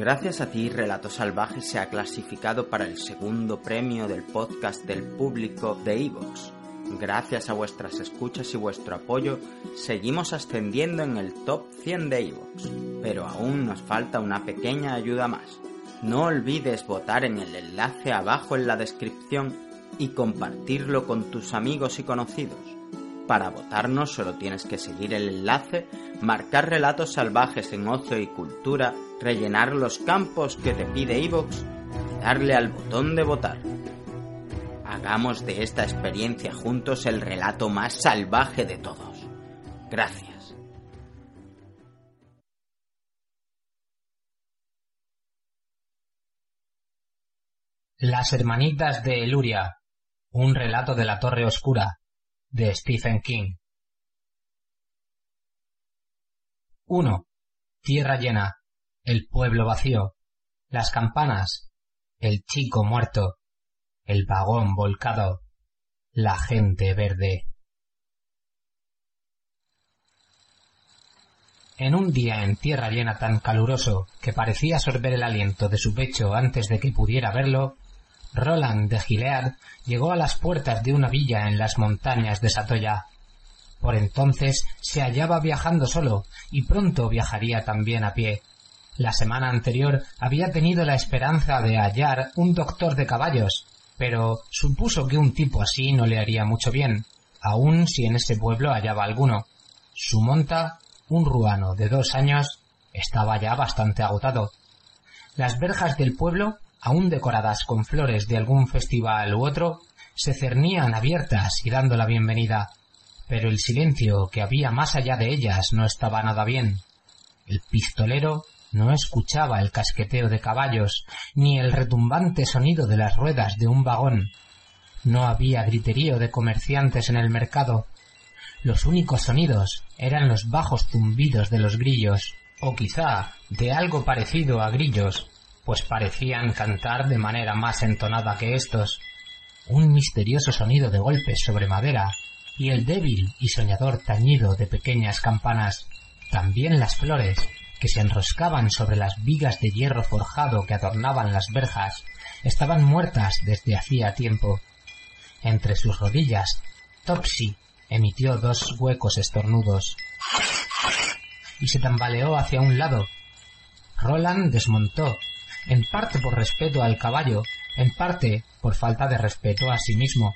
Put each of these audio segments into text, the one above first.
Gracias a ti, Relato Salvaje se ha clasificado para el segundo premio del podcast del público de Evox. Gracias a vuestras escuchas y vuestro apoyo, seguimos ascendiendo en el top 100 de Evox, pero aún nos falta una pequeña ayuda más. No olvides votar en el enlace abajo en la descripción y compartirlo con tus amigos y conocidos. Para votarnos solo tienes que seguir el enlace, marcar relatos salvajes en ocio y cultura, rellenar los campos que te pide Evox y darle al botón de votar. Hagamos de esta experiencia juntos el relato más salvaje de todos. Gracias. Las hermanitas de Eluria. Un relato de la Torre Oscura de Stephen King. 1. Tierra llena. El pueblo vacío. Las campanas. El chico muerto. El vagón volcado. La gente verde. En un día en tierra llena tan caluroso que parecía sorber el aliento de su pecho antes de que pudiera verlo, Roland de Gilead llegó a las puertas de una villa en las montañas de Satoya. Por entonces se hallaba viajando solo y pronto viajaría también a pie. La semana anterior había tenido la esperanza de hallar un doctor de caballos, pero supuso que un tipo así no le haría mucho bien, aun si en ese pueblo hallaba alguno. Su monta, un ruano de dos años, estaba ya bastante agotado. Las verjas del pueblo aún decoradas con flores de algún festival u otro, se cernían abiertas y dando la bienvenida, pero el silencio que había más allá de ellas no estaba nada bien. El pistolero no escuchaba el casqueteo de caballos, ni el retumbante sonido de las ruedas de un vagón. No había griterío de comerciantes en el mercado. Los únicos sonidos eran los bajos zumbidos de los grillos, o quizá de algo parecido a grillos, pues parecían cantar de manera más entonada que estos. Un misterioso sonido de golpes sobre madera y el débil y soñador tañido de pequeñas campanas. También las flores, que se enroscaban sobre las vigas de hierro forjado que adornaban las verjas, estaban muertas desde hacía tiempo. Entre sus rodillas, Topsy emitió dos huecos estornudos y se tambaleó hacia un lado. Roland desmontó en parte por respeto al caballo, en parte por falta de respeto a sí mismo.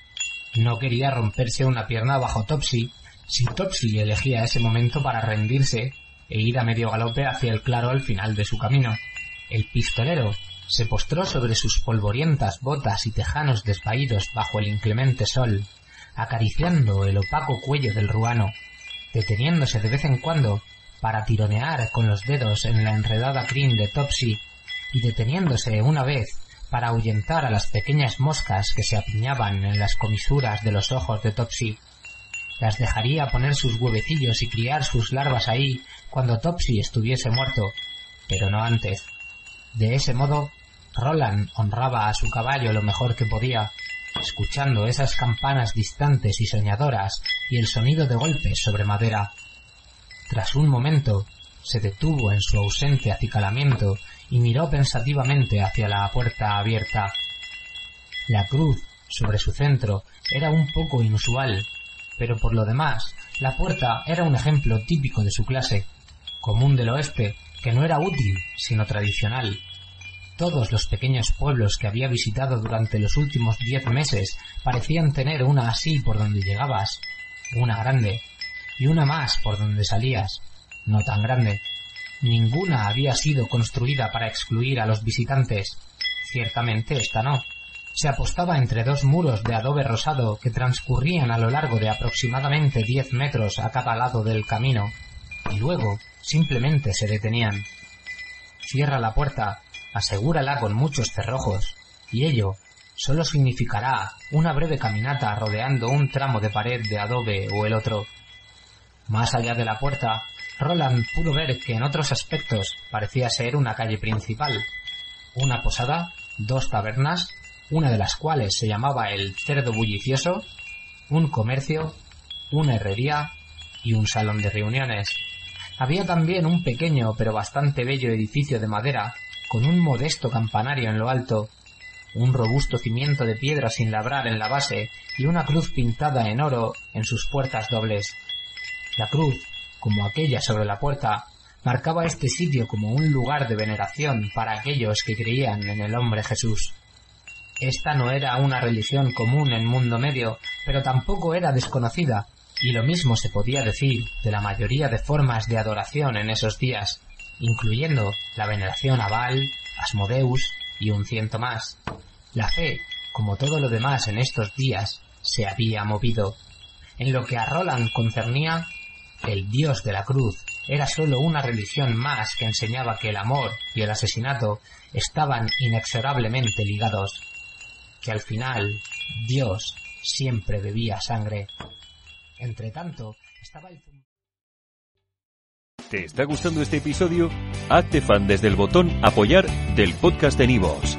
No quería romperse una pierna bajo Topsy, si Topsy elegía ese momento para rendirse e ir a medio galope hacia el claro al final de su camino. El pistolero se postró sobre sus polvorientas botas y tejanos desvaídos bajo el inclemente sol, acariciando el opaco cuello del ruano, deteniéndose de vez en cuando para tironear con los dedos en la enredada crin de Topsy y deteniéndose una vez para ahuyentar a las pequeñas moscas que se apiñaban en las comisuras de los ojos de Topsy. Las dejaría poner sus huevecillos y criar sus larvas ahí cuando Topsy estuviese muerto, pero no antes. De ese modo, Roland honraba a su caballo lo mejor que podía, escuchando esas campanas distantes y soñadoras y el sonido de golpes sobre madera. Tras un momento, se detuvo en su ausente acicalamiento y miró pensativamente hacia la puerta abierta. La cruz sobre su centro era un poco inusual, pero por lo demás, la puerta era un ejemplo típico de su clase, común del oeste, que no era útil, sino tradicional. Todos los pequeños pueblos que había visitado durante los últimos diez meses parecían tener una así por donde llegabas, una grande, y una más por donde salías, no tan grande. Ninguna había sido construida para excluir a los visitantes. Ciertamente esta no. Se apostaba entre dos muros de adobe rosado que transcurrían a lo largo de aproximadamente diez metros a cada lado del camino, y luego simplemente se detenían. Cierra la puerta asegúrala con muchos cerrojos, y ello solo significará una breve caminata rodeando un tramo de pared de adobe o el otro. Más allá de la puerta, Roland pudo ver que en otros aspectos parecía ser una calle principal, una posada, dos tabernas, una de las cuales se llamaba el Cerdo Bullicioso, un comercio, una herrería y un salón de reuniones. Había también un pequeño pero bastante bello edificio de madera, con un modesto campanario en lo alto, un robusto cimiento de piedra sin labrar en la base y una cruz pintada en oro en sus puertas dobles. La cruz, como aquella sobre la puerta, marcaba este sitio como un lugar de veneración para aquellos que creían en el hombre Jesús. Esta no era una religión común en mundo medio, pero tampoco era desconocida, y lo mismo se podía decir de la mayoría de formas de adoración en esos días, incluyendo la veneración a Baal, Asmodeus y un ciento más. La fe, como todo lo demás en estos días, se había movido. En lo que a Roland concernía, el dios de la cruz era sólo una religión más que enseñaba que el amor y el asesinato estaban inexorablemente ligados, que al final Dios siempre bebía sangre. Entre tanto, estaba el... ¿Te está gustando este episodio? Hazte fan desde el botón apoyar del podcast de Nivos.